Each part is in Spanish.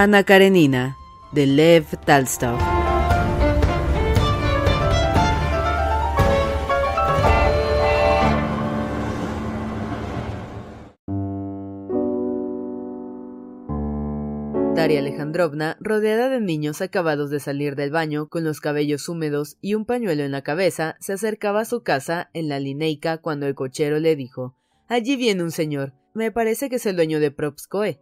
Ana Karenina, de Lev Talstov. Daria Alejandrovna, rodeada de niños acabados de salir del baño, con los cabellos húmedos y un pañuelo en la cabeza, se acercaba a su casa en la Lineica cuando el cochero le dijo Allí viene un señor. Me parece que es el dueño de Propskoe.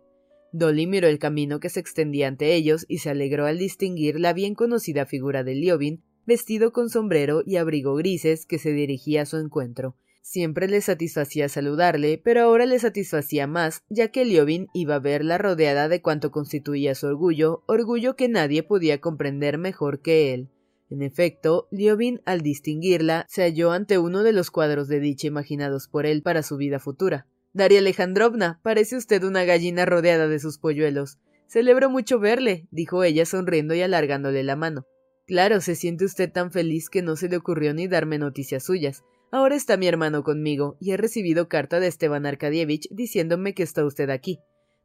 Dolly miró el camino que se extendía ante ellos y se alegró al distinguir la bien conocida figura de Liobin, vestido con sombrero y abrigo grises, que se dirigía a su encuentro. Siempre le satisfacía saludarle, pero ahora le satisfacía más, ya que Liobin iba a verla rodeada de cuanto constituía su orgullo, orgullo que nadie podía comprender mejor que él. En efecto, Liobin, al distinguirla, se halló ante uno de los cuadros de dicha imaginados por él para su vida futura. Daria Alejandrovna, parece usted una gallina rodeada de sus polluelos. Celebro mucho verle, dijo ella sonriendo y alargándole la mano. Claro, se siente usted tan feliz que no se le ocurrió ni darme noticias suyas. Ahora está mi hermano conmigo, y he recibido carta de Esteban Arkadievich diciéndome que está usted aquí.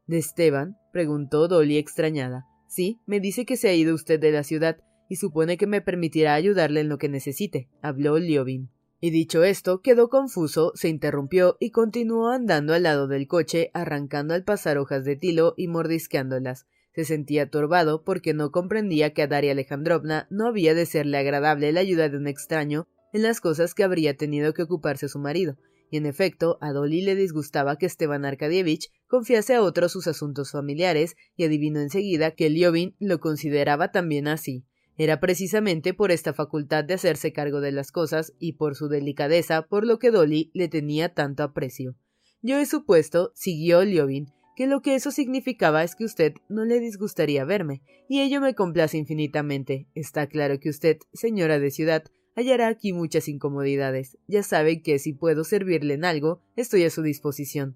¿De Esteban? preguntó Dolly extrañada. Sí, me dice que se ha ido usted de la ciudad, y supone que me permitirá ayudarle en lo que necesite, habló Liobin. Y dicho esto, quedó confuso, se interrumpió y continuó andando al lado del coche, arrancando al pasar hojas de tilo y mordisqueándolas. Se sentía turbado porque no comprendía que a Daria Alejandrovna no había de serle agradable la ayuda de un extraño en las cosas que habría tenido que ocuparse su marido, y en efecto a Dolly le disgustaba que Esteban Arkadievich confiase a otros sus asuntos familiares, y adivinó enseguida que Liobin lo consideraba también así. Era precisamente por esta facultad de hacerse cargo de las cosas y por su delicadeza por lo que Dolly le tenía tanto aprecio. Yo he supuesto, siguió Liobin, que lo que eso significaba es que usted no le disgustaría verme, y ello me complace infinitamente. Está claro que usted, señora de ciudad, hallará aquí muchas incomodidades. Ya sabe que si puedo servirle en algo, estoy a su disposición.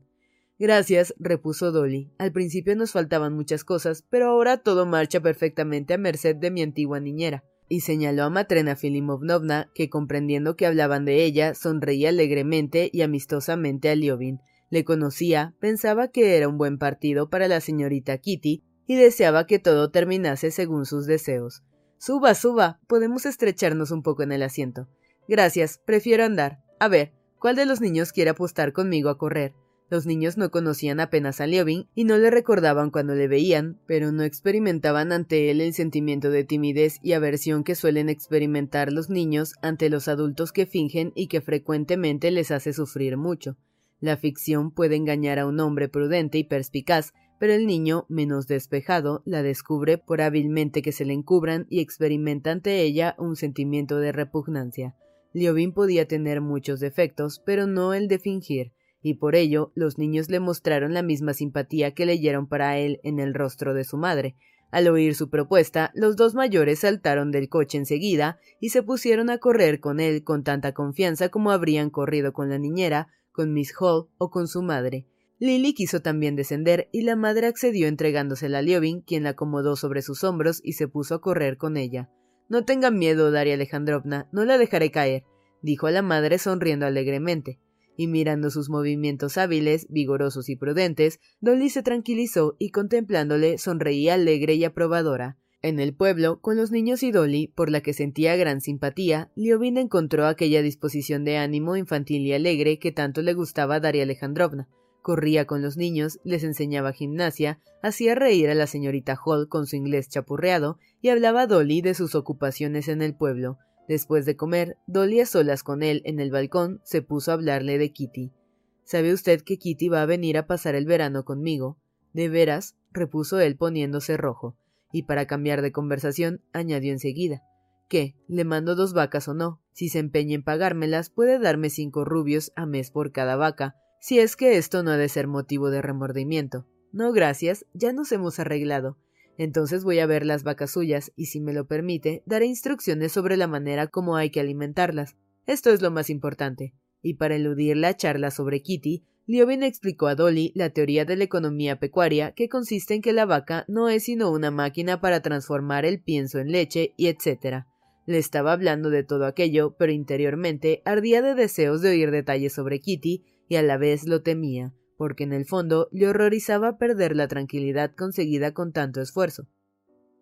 Gracias, repuso Dolly. Al principio nos faltaban muchas cosas, pero ahora todo marcha perfectamente a merced de mi antigua niñera. Y señaló a Matrena Filimovnovna, que comprendiendo que hablaban de ella, sonreía alegremente y amistosamente a Liobin. Le conocía, pensaba que era un buen partido para la señorita Kitty, y deseaba que todo terminase según sus deseos. Suba, suba. Podemos estrecharnos un poco en el asiento. Gracias, prefiero andar. A ver, ¿cuál de los niños quiere apostar conmigo a correr? Los niños no conocían apenas a Liobin y no le recordaban cuando le veían, pero no experimentaban ante él el sentimiento de timidez y aversión que suelen experimentar los niños ante los adultos que fingen y que frecuentemente les hace sufrir mucho. La ficción puede engañar a un hombre prudente y perspicaz, pero el niño, menos despejado, la descubre por hábilmente que se le encubran y experimenta ante ella un sentimiento de repugnancia. Liobin podía tener muchos defectos, pero no el de fingir y por ello los niños le mostraron la misma simpatía que leyeron para él en el rostro de su madre. Al oír su propuesta, los dos mayores saltaron del coche enseguida y se pusieron a correr con él con tanta confianza como habrían corrido con la niñera, con Miss Hall o con su madre. Lily quiso también descender y la madre accedió entregándosela a Liobin, quien la acomodó sobre sus hombros y se puso a correr con ella. No tengan miedo, Daria Alejandrovna, no la dejaré caer, dijo a la madre sonriendo alegremente y mirando sus movimientos hábiles, vigorosos y prudentes, Dolly se tranquilizó y contemplándole sonreía alegre y aprobadora. En el pueblo, con los niños y Dolly, por la que sentía gran simpatía, Liobin encontró aquella disposición de ánimo infantil y alegre que tanto le gustaba a Daria Alejandrovna. Corría con los niños, les enseñaba gimnasia, hacía reír a la señorita Hall con su inglés chapurreado y hablaba a Dolly de sus ocupaciones en el pueblo, Después de comer, Dolly a solas con él en el balcón se puso a hablarle de Kitty. ¿Sabe usted que Kitty va a venir a pasar el verano conmigo? De veras, repuso él poniéndose rojo, y para cambiar de conversación añadió enseguida. ¿Qué? ¿Le mando dos vacas o no? Si se empeña en pagármelas, puede darme cinco rubios a mes por cada vaca, si es que esto no ha de ser motivo de remordimiento. No, gracias, ya nos hemos arreglado. Entonces voy a ver las vacas suyas, y si me lo permite, daré instrucciones sobre la manera como hay que alimentarlas. Esto es lo más importante y para eludir la charla sobre Kitty, Liobin explicó a Dolly la teoría de la economía pecuaria que consiste en que la vaca no es sino una máquina para transformar el pienso en leche y etc. Le estaba hablando de todo aquello, pero interiormente ardía de deseos de oír detalles sobre Kitty y a la vez lo temía, porque en el fondo le horrorizaba perder la tranquilidad conseguida con tanto esfuerzo.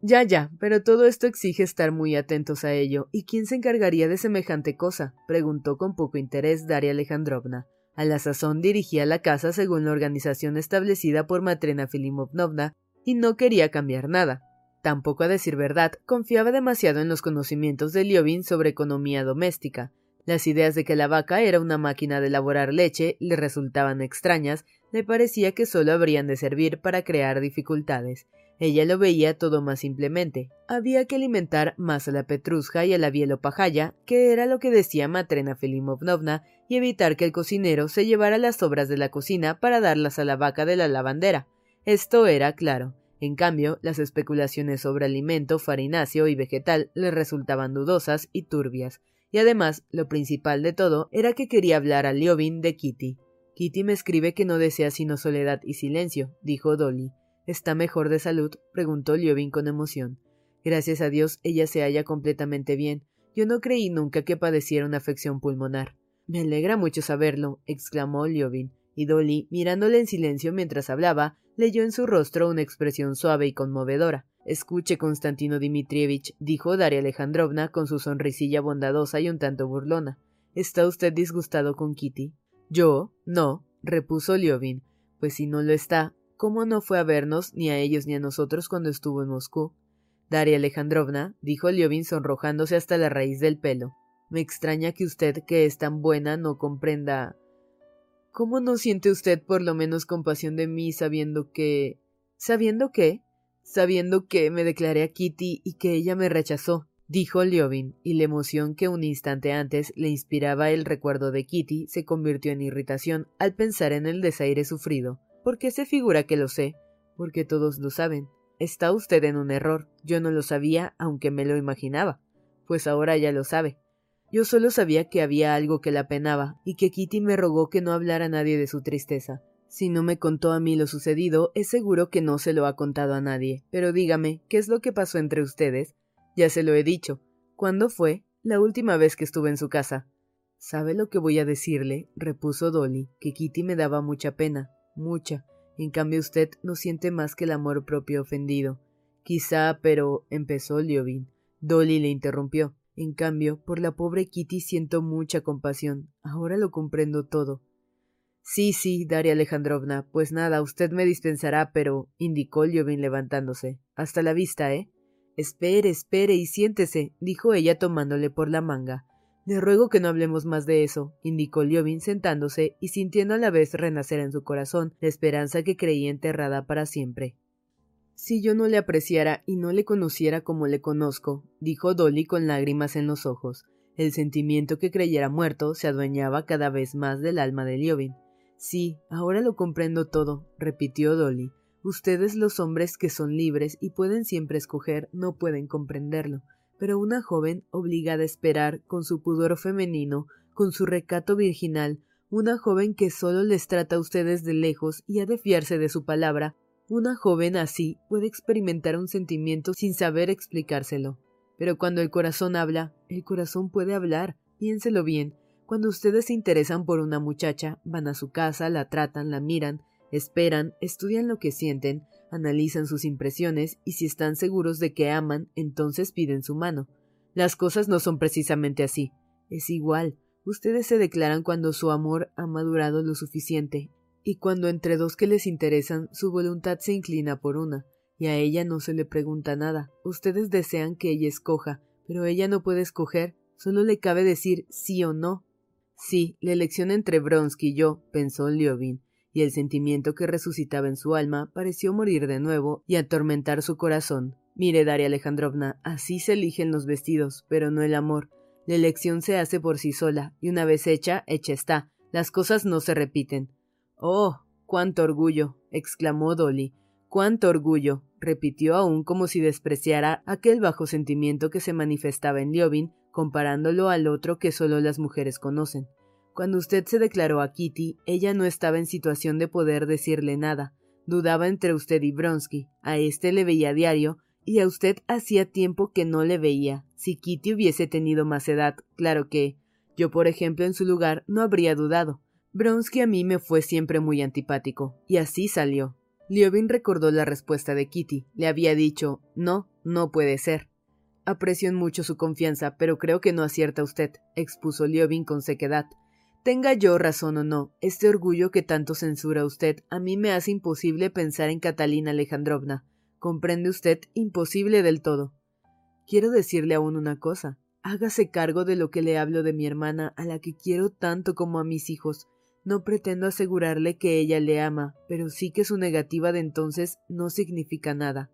Ya, ya, pero todo esto exige estar muy atentos a ello. ¿Y quién se encargaría de semejante cosa? preguntó con poco interés Daria Alejandrovna. A la sazón dirigía la casa según la organización establecida por Matrena Filimovnovna y no quería cambiar nada. Tampoco, a decir verdad, confiaba demasiado en los conocimientos de Liovin sobre economía doméstica. Las ideas de que la vaca era una máquina de elaborar leche le resultaban extrañas, le parecía que solo habrían de servir para crear dificultades. Ella lo veía todo más simplemente. Había que alimentar más a la Petrusca y a la Bielopajaya, que era lo que decía Matrena Filimovnovna, y evitar que el cocinero se llevara las sobras de la cocina para darlas a la vaca de la lavandera. Esto era claro. En cambio, las especulaciones sobre alimento farináceo y vegetal le resultaban dudosas y turbias. Y además, lo principal de todo era que quería hablar a Liobin de Kitty. Kitty me escribe que no desea sino soledad y silencio, dijo Dolly. ¿Está mejor de salud? preguntó Liobin con emoción. Gracias a Dios ella se halla completamente bien. Yo no creí nunca que padeciera una afección pulmonar. Me alegra mucho saberlo, exclamó Liobin, y Dolly, mirándole en silencio mientras hablaba, leyó en su rostro una expresión suave y conmovedora. Escuche, Constantino Dmitrievich, dijo Daria Alejandrovna con su sonrisilla bondadosa y un tanto burlona. ¿Está usted disgustado con Kitty? Yo, no, repuso Liobin. Pues si no lo está, ¿Cómo no fue a vernos ni a ellos ni a nosotros cuando estuvo en Moscú? Daria Alejandrovna, dijo Liovin sonrojándose hasta la raíz del pelo. Me extraña que usted, que es tan buena, no comprenda. ¿Cómo no siente usted por lo menos compasión de mí sabiendo que. ¿Sabiendo qué? Sabiendo que me declaré a Kitty y que ella me rechazó, dijo Liovin, y la emoción que un instante antes le inspiraba el recuerdo de Kitty se convirtió en irritación al pensar en el desaire sufrido. ¿Por qué se figura que lo sé? Porque todos lo saben. Está usted en un error. Yo no lo sabía, aunque me lo imaginaba. Pues ahora ya lo sabe. Yo solo sabía que había algo que la penaba, y que Kitty me rogó que no hablara a nadie de su tristeza. Si no me contó a mí lo sucedido, es seguro que no se lo ha contado a nadie. Pero dígame, ¿qué es lo que pasó entre ustedes? Ya se lo he dicho. ¿Cuándo fue? La última vez que estuve en su casa. ¿Sabe lo que voy a decirle? repuso Dolly, que Kitty me daba mucha pena, mucha. En cambio usted no siente más que el amor propio ofendido. Quizá, pero empezó Liovin. Dolly le interrumpió. En cambio, por la pobre Kitty siento mucha compasión. Ahora lo comprendo todo. Sí, sí, Daria Alejandrovna, pues nada, usted me dispensará, pero indicó Liovin levantándose. Hasta la vista, ¿eh? Espere, espere y siéntese, dijo ella tomándole por la manga. Le ruego que no hablemos más de eso, indicó Liovin sentándose y sintiendo a la vez renacer en su corazón la esperanza que creía enterrada para siempre. Si yo no le apreciara y no le conociera como le conozco, dijo Dolly con lágrimas en los ojos, el sentimiento que creyera muerto se adueñaba cada vez más del alma de Liovin. Sí, ahora lo comprendo todo, repitió Dolly. Ustedes los hombres que son libres y pueden siempre escoger no pueden comprenderlo pero una joven obligada a esperar, con su pudor femenino, con su recato virginal, una joven que solo les trata a ustedes de lejos y ha de fiarse de su palabra, una joven así puede experimentar un sentimiento sin saber explicárselo. Pero cuando el corazón habla, el corazón puede hablar, piénselo bien. Cuando ustedes se interesan por una muchacha, van a su casa, la tratan, la miran, esperan, estudian lo que sienten, analizan sus impresiones y si están seguros de que aman, entonces piden su mano. Las cosas no son precisamente así. Es igual. Ustedes se declaran cuando su amor ha madurado lo suficiente, y cuando entre dos que les interesan su voluntad se inclina por una, y a ella no se le pregunta nada. Ustedes desean que ella escoja, pero ella no puede escoger, solo le cabe decir sí o no. Sí, la elección entre Bronsky y yo, pensó Liovin, y el sentimiento que resucitaba en su alma pareció morir de nuevo y atormentar su corazón. Mire, Daria Alejandrovna, así se eligen los vestidos, pero no el amor. La elección se hace por sí sola, y una vez hecha, hecha está. Las cosas no se repiten. Oh, cuánto orgullo. exclamó Dolly. Cuánto orgullo. repitió aún como si despreciara aquel bajo sentimiento que se manifestaba en Liobin, comparándolo al otro que solo las mujeres conocen. Cuando usted se declaró a Kitty, ella no estaba en situación de poder decirle nada. Dudaba entre usted y Bronsky. A este le veía a diario, y a usted hacía tiempo que no le veía. Si Kitty hubiese tenido más edad, claro que. Yo, por ejemplo, en su lugar, no habría dudado. Bronsky a mí me fue siempre muy antipático, y así salió. Liobin recordó la respuesta de Kitty. Le había dicho No, no puede ser. Aprecio en mucho su confianza, pero creo que no acierta usted, expuso Liobin con sequedad. Tenga yo razón o no, este orgullo que tanto censura usted a mí me hace imposible pensar en Catalina Alejandrovna. ¿Comprende usted? Imposible del todo. Quiero decirle aún una cosa. Hágase cargo de lo que le hablo de mi hermana, a la que quiero tanto como a mis hijos. No pretendo asegurarle que ella le ama, pero sí que su negativa de entonces no significa nada.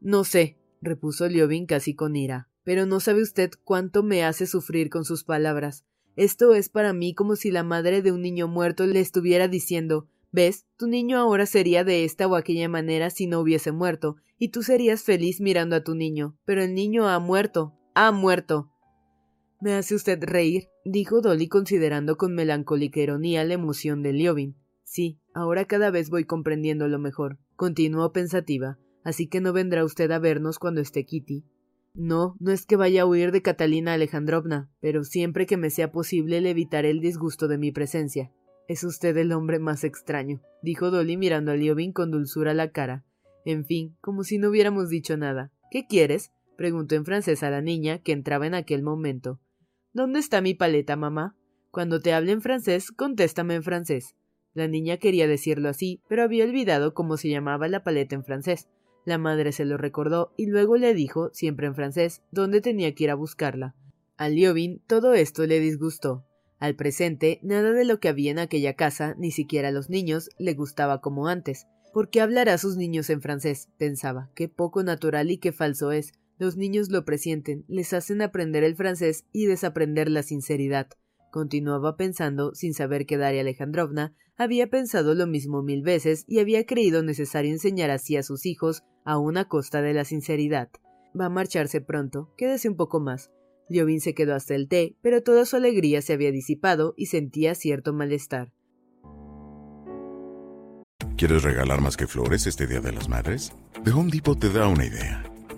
No sé, repuso Liobin casi con ira, pero no sabe usted cuánto me hace sufrir con sus palabras. Esto es para mí como si la madre de un niño muerto le estuviera diciendo ¿Ves? Tu niño ahora sería de esta o aquella manera si no hubiese muerto, y tú serías feliz mirando a tu niño, pero el niño ha muerto, ha muerto. Me hace usted reír, dijo Dolly considerando con melancólica ironía la emoción de Liobin. Sí, ahora cada vez voy comprendiéndolo mejor, continuó pensativa, así que no vendrá usted a vernos cuando esté Kitty. No, no es que vaya a huir de Catalina Alejandrovna, pero siempre que me sea posible le evitaré el disgusto de mi presencia. Es usted el hombre más extraño, dijo Dolly mirando a Liobin con dulzura la cara. En fin, como si no hubiéramos dicho nada. ¿Qué quieres? preguntó en francés a la niña, que entraba en aquel momento. ¿Dónde está mi paleta, mamá? Cuando te hable en francés, contéstame en francés. La niña quería decirlo así, pero había olvidado cómo se llamaba la paleta en francés. La madre se lo recordó y luego le dijo, siempre en francés, dónde tenía que ir a buscarla. A Liobin todo esto le disgustó. Al presente, nada de lo que había en aquella casa, ni siquiera a los niños, le gustaba como antes. ¿Por qué hablará a sus niños en francés? pensaba. Qué poco natural y qué falso es. Los niños lo presienten, les hacen aprender el francés y desaprender la sinceridad. Continuaba pensando, sin saber que Daria Alejandrovna había pensado lo mismo mil veces y había creído necesario enseñar así a sus hijos a una costa de la sinceridad. Va a marcharse pronto, quédese un poco más. Liobin se quedó hasta el té, pero toda su alegría se había disipado y sentía cierto malestar. ¿Quieres regalar más que flores este Día de las Madres? The Home Depot te da una idea.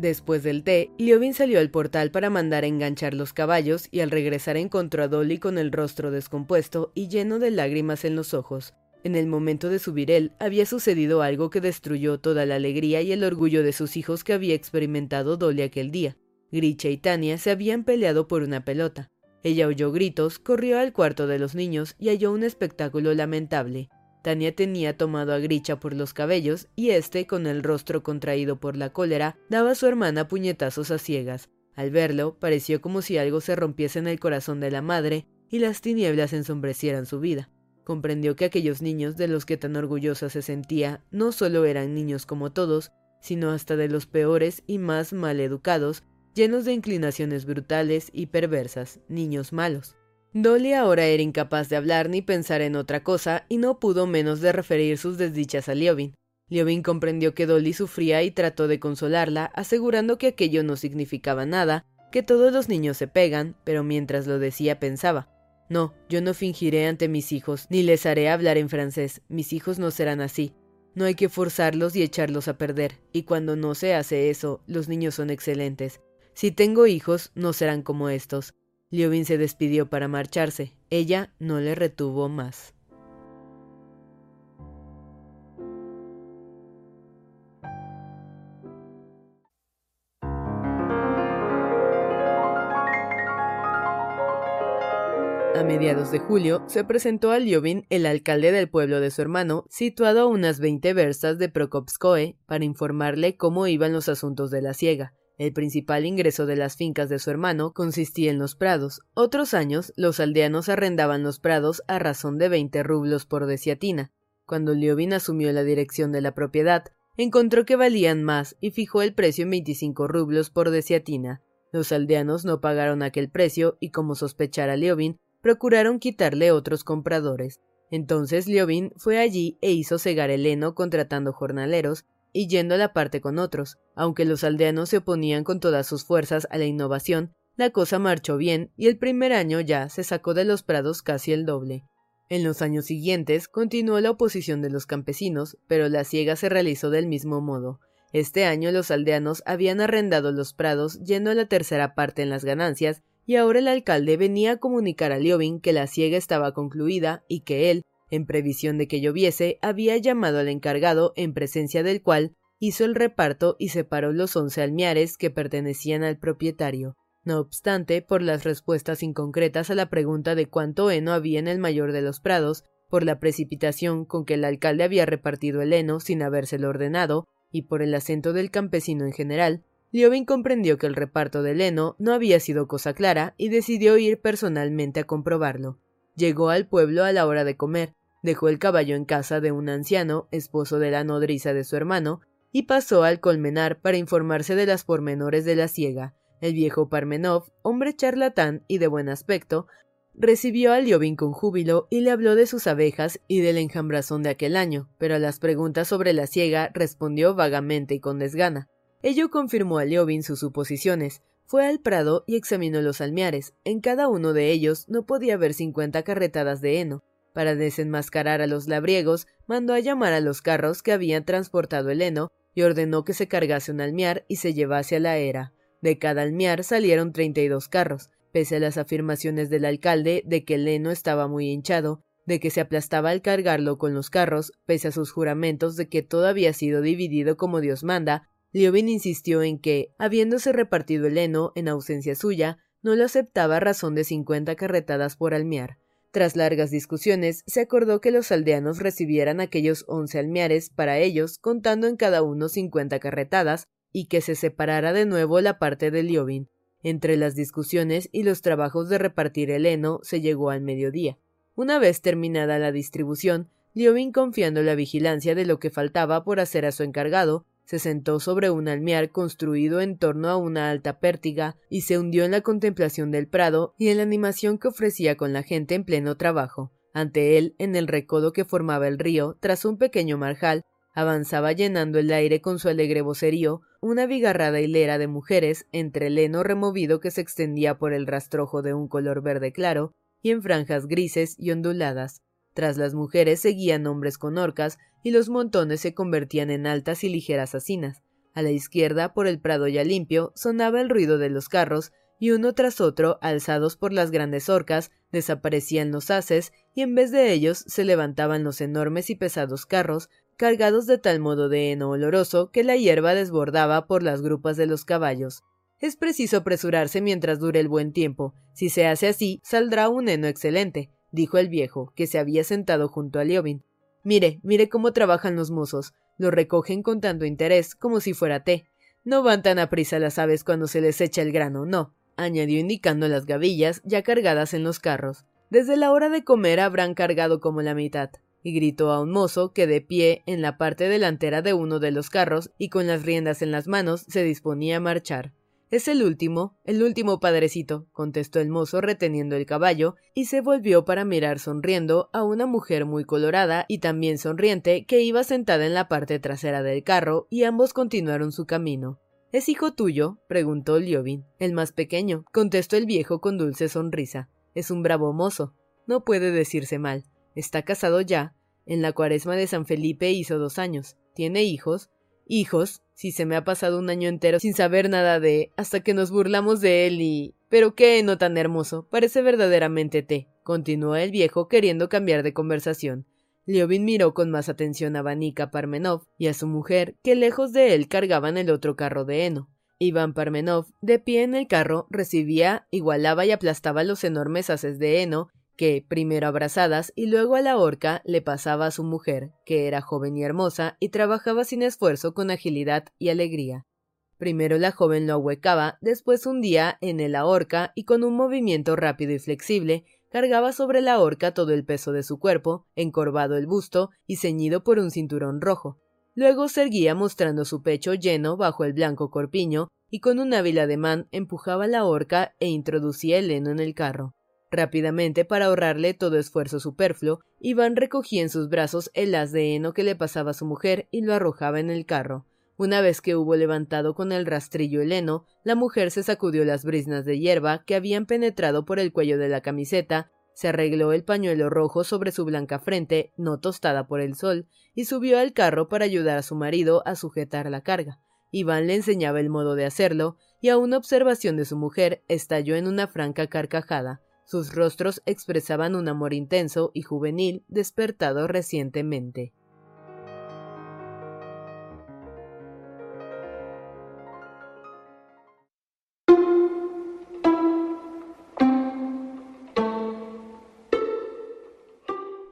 Después del té, Liobin salió al portal para mandar a enganchar los caballos y al regresar encontró a Dolly con el rostro descompuesto y lleno de lágrimas en los ojos. En el momento de subir él, había sucedido algo que destruyó toda la alegría y el orgullo de sus hijos que había experimentado Dolly aquel día. Gricha y Tania se habían peleado por una pelota. Ella oyó gritos, corrió al cuarto de los niños y halló un espectáculo lamentable. Tania tenía tomado a Gricha por los cabellos y éste, con el rostro contraído por la cólera, daba a su hermana puñetazos a ciegas. Al verlo, pareció como si algo se rompiese en el corazón de la madre y las tinieblas ensombrecieran su vida. Comprendió que aquellos niños de los que tan orgullosa se sentía no solo eran niños como todos, sino hasta de los peores y más mal educados, llenos de inclinaciones brutales y perversas, niños malos. Dolly ahora era incapaz de hablar ni pensar en otra cosa y no pudo menos de referir sus desdichas a Liobin. Liobin comprendió que Dolly sufría y trató de consolarla, asegurando que aquello no significaba nada, que todos los niños se pegan, pero mientras lo decía pensaba, no, yo no fingiré ante mis hijos, ni les haré hablar en francés, mis hijos no serán así. No hay que forzarlos y echarlos a perder, y cuando no se hace eso, los niños son excelentes. Si tengo hijos, no serán como estos. Liobin se despidió para marcharse. Ella no le retuvo más. A mediados de julio se presentó a Liobin el alcalde del pueblo de su hermano, situado a unas veinte verstas de Prokopskoe, para informarle cómo iban los asuntos de la siega. El principal ingreso de las fincas de su hermano consistía en los prados. Otros años, los aldeanos arrendaban los prados a razón de veinte rublos por desiatina. Cuando Liobin asumió la dirección de la propiedad, encontró que valían más y fijó el precio en veinticinco rublos por desiatina. Los aldeanos no pagaron aquel precio y, como sospechara Liobin, procuraron quitarle otros compradores. Entonces Liobin fue allí e hizo cegar el heno contratando jornaleros y yendo a la parte con otros. Aunque los aldeanos se oponían con todas sus fuerzas a la innovación, la cosa marchó bien y el primer año ya se sacó de los prados casi el doble. En los años siguientes continuó la oposición de los campesinos, pero la siega se realizó del mismo modo. Este año los aldeanos habían arrendado los prados yendo a la tercera parte en las ganancias y ahora el alcalde venía a comunicar a Liobin que la siega estaba concluida y que él, en previsión de que lloviese, había llamado al encargado en presencia del cual hizo el reparto y separó los once almiares que pertenecían al propietario. No obstante, por las respuestas inconcretas a la pregunta de cuánto heno había en el mayor de los prados, por la precipitación con que el alcalde había repartido el heno sin habérselo ordenado, y por el acento del campesino en general, Liobin comprendió que el reparto del heno no había sido cosa clara y decidió ir personalmente a comprobarlo. Llegó al pueblo a la hora de comer, dejó el caballo en casa de un anciano, esposo de la nodriza de su hermano, y pasó al colmenar para informarse de las pormenores de la siega. El viejo Parmenov, hombre charlatán y de buen aspecto, recibió a Liobin con júbilo y le habló de sus abejas y del enjambrazón de aquel año, pero a las preguntas sobre la siega respondió vagamente y con desgana. Ello confirmó a Liobin sus suposiciones. Fue al prado y examinó los almiares. En cada uno de ellos no podía haber cincuenta carretadas de heno. Para desenmascarar a los labriegos, mandó a llamar a los carros que habían transportado el heno y ordenó que se cargase un almiar y se llevase a la era. De cada almiar salieron treinta y dos carros, pese a las afirmaciones del alcalde de que el heno estaba muy hinchado, de que se aplastaba al cargarlo con los carros, pese a sus juramentos de que todo había sido dividido como Dios manda, Liobin insistió en que, habiéndose repartido el heno en ausencia suya, no lo aceptaba a razón de cincuenta carretadas por almiar. Tras largas discusiones, se acordó que los aldeanos recibieran aquellos once almiares para ellos, contando en cada uno cincuenta carretadas, y que se separara de nuevo la parte de Liobin. Entre las discusiones y los trabajos de repartir el heno se llegó al mediodía. Una vez terminada la distribución, Liobin, confiando la vigilancia de lo que faltaba por hacer a su encargado, se sentó sobre un almiar construido en torno a una alta pértiga y se hundió en la contemplación del prado y en la animación que ofrecía con la gente en pleno trabajo. Ante él, en el recodo que formaba el río, tras un pequeño marjal, avanzaba llenando el aire con su alegre vocerío una bigarrada hilera de mujeres entre el heno removido que se extendía por el rastrojo de un color verde claro y en franjas grises y onduladas. Tras las mujeres seguían hombres con orcas y los montones se convertían en altas y ligeras asinas. A la izquierda, por el prado ya limpio, sonaba el ruido de los carros, y uno tras otro, alzados por las grandes orcas, desaparecían los haces, y en vez de ellos se levantaban los enormes y pesados carros, cargados de tal modo de heno oloroso que la hierba desbordaba por las grupas de los caballos. Es preciso apresurarse mientras dure el buen tiempo. Si se hace así, saldrá un heno excelente, dijo el viejo, que se había sentado junto a Liobin. Mire, mire cómo trabajan los mozos. Lo recogen con tanto interés, como si fuera té. No van tan a prisa las aves cuando se les echa el grano, no, añadió indicando las gavillas ya cargadas en los carros. Desde la hora de comer habrán cargado como la mitad. Y gritó a un mozo que de pie en la parte delantera de uno de los carros y con las riendas en las manos se disponía a marchar. Es el último, el último padrecito, contestó el mozo reteniendo el caballo, y se volvió para mirar sonriendo a una mujer muy colorada y también sonriente que iba sentada en la parte trasera del carro, y ambos continuaron su camino. ¿Es hijo tuyo? preguntó Liobin. El más pequeño, contestó el viejo con dulce sonrisa. Es un bravo mozo. No puede decirse mal. Está casado ya. En la cuaresma de San Felipe hizo dos años. ¿Tiene hijos? Hijos, si se me ha pasado un año entero sin saber nada de, hasta que nos burlamos de él y... Pero qué no tan hermoso, parece verdaderamente té, continuó el viejo queriendo cambiar de conversación. Liovin miró con más atención a Vanica Parmenov y a su mujer, que lejos de él cargaban el otro carro de heno. Iván Parmenov, de pie en el carro, recibía, igualaba y aplastaba los enormes haces de heno que, primero abrazadas y luego a la horca, le pasaba a su mujer, que era joven y hermosa, y trabajaba sin esfuerzo con agilidad y alegría. Primero la joven lo ahuecaba, después hundía en el horca y con un movimiento rápido y flexible cargaba sobre la horca todo el peso de su cuerpo, encorvado el busto y ceñido por un cinturón rojo. Luego se erguía mostrando su pecho lleno bajo el blanco corpiño y con un hábil ademán empujaba la horca e introducía el heno en el carro. Rápidamente, para ahorrarle todo esfuerzo superfluo, Iván recogía en sus brazos el haz de heno que le pasaba a su mujer y lo arrojaba en el carro. Una vez que hubo levantado con el rastrillo el heno, la mujer se sacudió las briznas de hierba que habían penetrado por el cuello de la camiseta, se arregló el pañuelo rojo sobre su blanca frente, no tostada por el sol, y subió al carro para ayudar a su marido a sujetar la carga. Iván le enseñaba el modo de hacerlo, y a una observación de su mujer estalló en una franca carcajada. Sus rostros expresaban un amor intenso y juvenil despertado recientemente.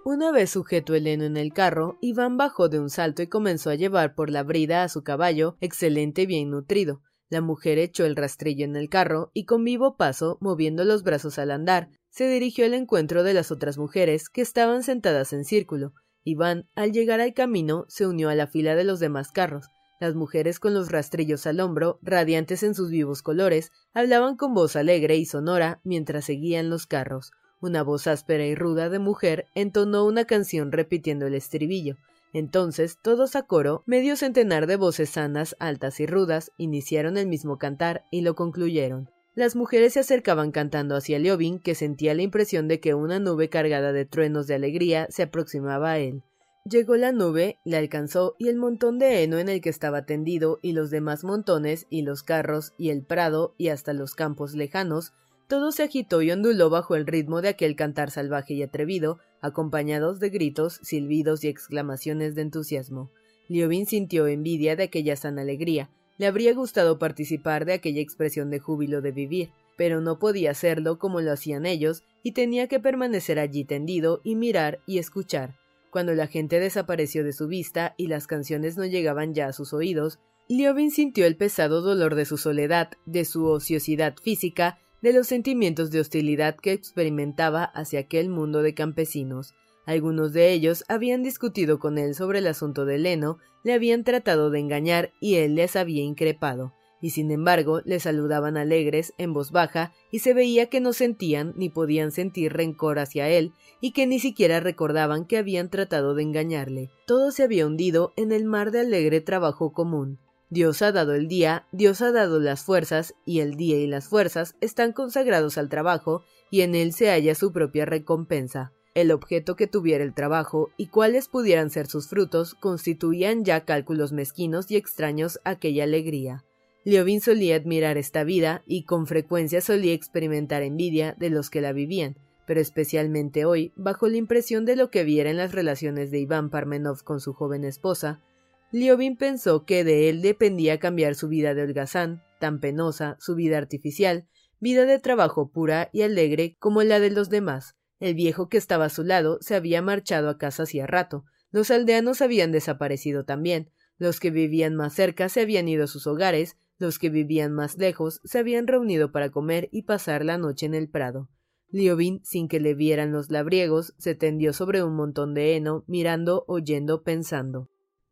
Una vez sujeto el heno en el carro, Iván bajó de un salto y comenzó a llevar por la brida a su caballo, excelente y bien nutrido. La mujer echó el rastrillo en el carro y con vivo paso, moviendo los brazos al andar, se dirigió al encuentro de las otras mujeres que estaban sentadas en círculo. Iván, al llegar al camino, se unió a la fila de los demás carros. Las mujeres con los rastrillos al hombro, radiantes en sus vivos colores, hablaban con voz alegre y sonora mientras seguían los carros. Una voz áspera y ruda de mujer entonó una canción repitiendo el estribillo. Entonces, todos a coro, medio centenar de voces sanas, altas y rudas, iniciaron el mismo cantar y lo concluyeron. Las mujeres se acercaban cantando hacia Liobin, que sentía la impresión de que una nube cargada de truenos de alegría se aproximaba a él. Llegó la nube, le alcanzó y el montón de heno en el que estaba tendido y los demás montones y los carros y el prado y hasta los campos lejanos todo se agitó y onduló bajo el ritmo de aquel cantar salvaje y atrevido, acompañados de gritos, silbidos y exclamaciones de entusiasmo. Liobin sintió envidia de aquella sana alegría. Le habría gustado participar de aquella expresión de júbilo de vivir, pero no podía hacerlo como lo hacían ellos, y tenía que permanecer allí tendido y mirar y escuchar. Cuando la gente desapareció de su vista y las canciones no llegaban ya a sus oídos, Liobin sintió el pesado dolor de su soledad, de su ociosidad física de los sentimientos de hostilidad que experimentaba hacia aquel mundo de campesinos. Algunos de ellos habían discutido con él sobre el asunto de heno, le habían tratado de engañar y él les había increpado, y sin embargo le saludaban alegres, en voz baja, y se veía que no sentían ni podían sentir rencor hacia él, y que ni siquiera recordaban que habían tratado de engañarle. Todo se había hundido en el mar de alegre trabajo común. Dios ha dado el día, Dios ha dado las fuerzas, y el día y las fuerzas están consagrados al trabajo, y en él se halla su propia recompensa. El objeto que tuviera el trabajo y cuáles pudieran ser sus frutos constituían ya cálculos mezquinos y extraños aquella alegría. Liovin solía admirar esta vida y con frecuencia solía experimentar envidia de los que la vivían, pero especialmente hoy, bajo la impresión de lo que viera en las relaciones de Iván Parmenov con su joven esposa, Liobin pensó que de él dependía cambiar su vida de holgazán, tan penosa, su vida artificial, vida de trabajo pura y alegre como la de los demás. El viejo que estaba a su lado se había marchado a casa hacía rato, los aldeanos habían desaparecido también, los que vivían más cerca se habían ido a sus hogares, los que vivían más lejos se habían reunido para comer y pasar la noche en el prado. Liobin, sin que le vieran los labriegos, se tendió sobre un montón de heno, mirando, oyendo, pensando.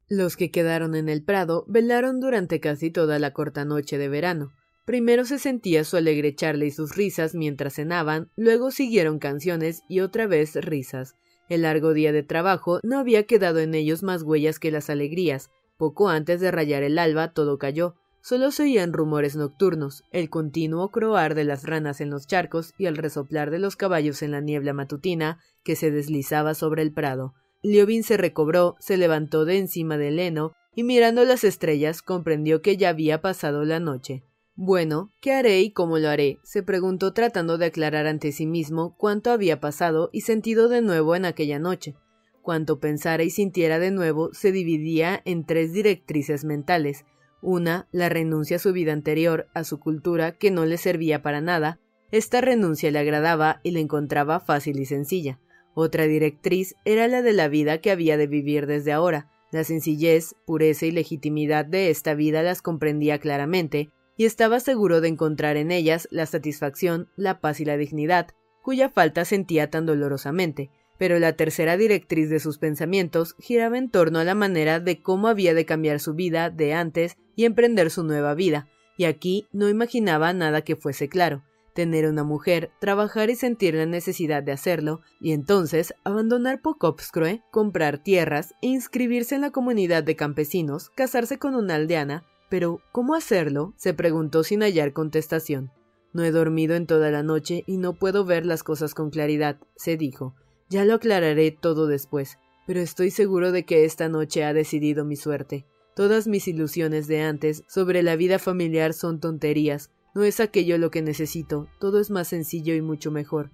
Los que quedaron en el prado velaron durante casi toda la corta noche de verano. Primero se sentía su alegre charla y sus risas mientras cenaban, luego siguieron canciones y otra vez risas. El largo día de trabajo no había quedado en ellos más huellas que las alegrías. Poco antes de rayar el alba todo cayó. Solo se oían rumores nocturnos, el continuo croar de las ranas en los charcos y el resoplar de los caballos en la niebla matutina que se deslizaba sobre el prado. Liobin se recobró, se levantó de encima del heno y mirando las estrellas comprendió que ya había pasado la noche. Bueno, ¿qué haré y cómo lo haré? se preguntó tratando de aclarar ante sí mismo cuánto había pasado y sentido de nuevo en aquella noche. Cuanto pensara y sintiera de nuevo se dividía en tres directrices mentales. Una, la renuncia a su vida anterior, a su cultura, que no le servía para nada. Esta renuncia le agradaba y la encontraba fácil y sencilla. Otra directriz era la de la vida que había de vivir desde ahora. La sencillez, pureza y legitimidad de esta vida las comprendía claramente, y estaba seguro de encontrar en ellas la satisfacción, la paz y la dignidad, cuya falta sentía tan dolorosamente. Pero la tercera directriz de sus pensamientos giraba en torno a la manera de cómo había de cambiar su vida de antes y emprender su nueva vida, y aquí no imaginaba nada que fuese claro tener una mujer, trabajar y sentir la necesidad de hacerlo, y entonces abandonar Pokopskroe, comprar tierras e inscribirse en la comunidad de campesinos, casarse con una aldeana, pero, ¿cómo hacerlo? se preguntó sin hallar contestación. No he dormido en toda la noche y no puedo ver las cosas con claridad, se dijo. Ya lo aclararé todo después, pero estoy seguro de que esta noche ha decidido mi suerte. Todas mis ilusiones de antes sobre la vida familiar son tonterías, no es aquello lo que necesito, todo es más sencillo y mucho mejor.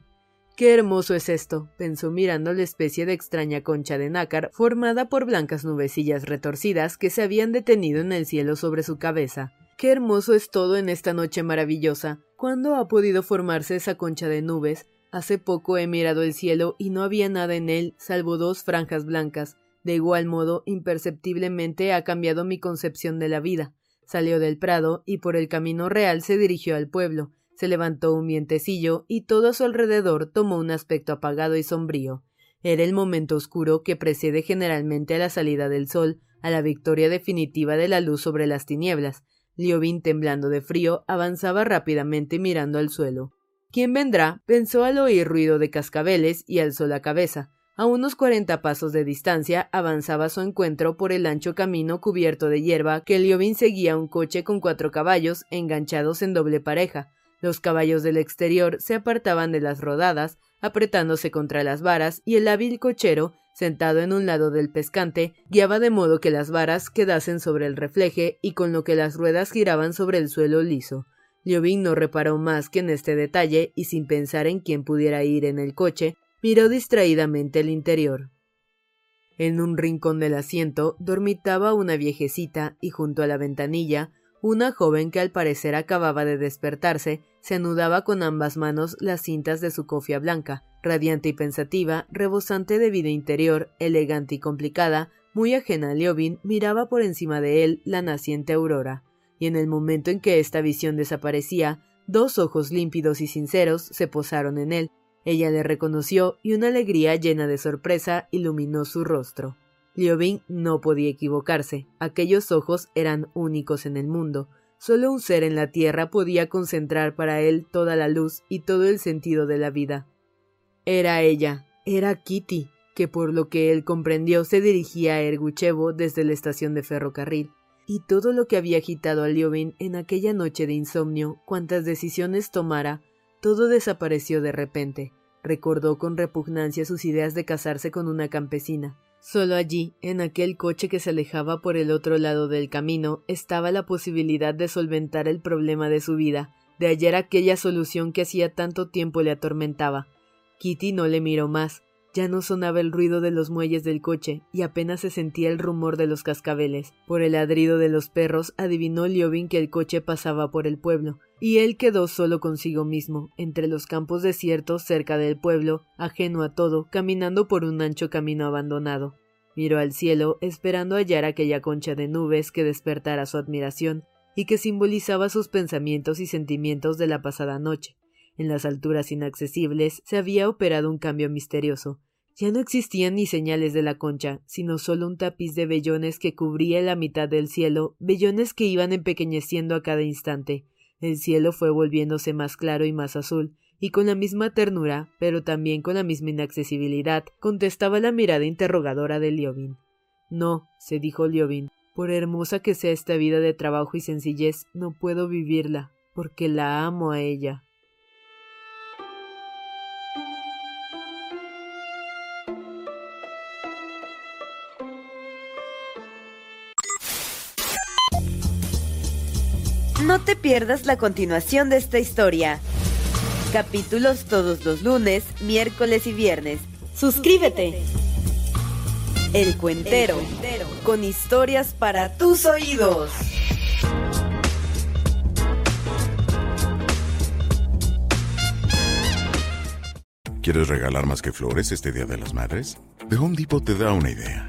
Qué hermoso es esto, pensó mirando la especie de extraña concha de nácar formada por blancas nubecillas retorcidas que se habían detenido en el cielo sobre su cabeza. Qué hermoso es todo en esta noche maravillosa. ¿Cuándo ha podido formarse esa concha de nubes? Hace poco he mirado el cielo y no había nada en él salvo dos franjas blancas. De igual modo, imperceptiblemente ha cambiado mi concepción de la vida. Salió del prado y por el camino real se dirigió al pueblo se levantó un vientecillo y todo a su alrededor tomó un aspecto apagado y sombrío. Era el momento oscuro que precede generalmente a la salida del sol, a la victoria definitiva de la luz sobre las tinieblas. Liobin, temblando de frío, avanzaba rápidamente mirando al suelo. ¿Quién vendrá? pensó al oír ruido de cascabeles y alzó la cabeza. A unos cuarenta pasos de distancia avanzaba su encuentro por el ancho camino cubierto de hierba que Liobin seguía un coche con cuatro caballos enganchados en doble pareja. Los caballos del exterior se apartaban de las rodadas, apretándose contra las varas, y el hábil cochero, sentado en un lado del pescante, guiaba de modo que las varas quedasen sobre el refleje y con lo que las ruedas giraban sobre el suelo liso. Liobin no reparó más que en este detalle y sin pensar en quién pudiera ir en el coche, miró distraídamente el interior. En un rincón del asiento dormitaba una viejecita y junto a la ventanilla una joven que al parecer acababa de despertarse se anudaba con ambas manos las cintas de su cofia blanca, radiante y pensativa, rebosante de vida interior, elegante y complicada, muy ajena a Liobin, miraba por encima de él la naciente aurora, y en el momento en que esta visión desaparecía, dos ojos límpidos y sinceros se posaron en él. Ella le reconoció y una alegría llena de sorpresa iluminó su rostro. Liobin no podía equivocarse. Aquellos ojos eran únicos en el mundo. Solo un ser en la tierra podía concentrar para él toda la luz y todo el sentido de la vida. Era ella, era Kitty, que por lo que él comprendió se dirigía a Erguchevo desde la estación de ferrocarril. Y todo lo que había agitado a Liobin en aquella noche de insomnio, cuantas decisiones tomara, todo desapareció de repente. Recordó con repugnancia sus ideas de casarse con una campesina. Solo allí, en aquel coche que se alejaba por el otro lado del camino, estaba la posibilidad de solventar el problema de su vida, de hallar aquella solución que hacía tanto tiempo le atormentaba. Kitty no le miró más. Ya no sonaba el ruido de los muelles del coche y apenas se sentía el rumor de los cascabeles. Por el ladrido de los perros adivinó Liobin que el coche pasaba por el pueblo, y él quedó solo consigo mismo, entre los campos desiertos cerca del pueblo, ajeno a todo, caminando por un ancho camino abandonado. Miró al cielo, esperando hallar aquella concha de nubes que despertara su admiración y que simbolizaba sus pensamientos y sentimientos de la pasada noche. En las alturas inaccesibles se había operado un cambio misterioso. Ya no existían ni señales de la concha, sino solo un tapiz de vellones que cubría la mitad del cielo, vellones que iban empequeñeciendo a cada instante, el cielo fue volviéndose más claro y más azul, y con la misma ternura, pero también con la misma inaccesibilidad, contestaba la mirada interrogadora de Liobin. No, se dijo Liobin, por hermosa que sea esta vida de trabajo y sencillez, no puedo vivirla, porque la amo a ella. No te pierdas la continuación de esta historia. Capítulos todos los lunes, miércoles y viernes. Suscríbete. El Cuentero, con historias para tus oídos. ¿Quieres regalar más que flores este Día de las Madres? The Home Depot te da una idea.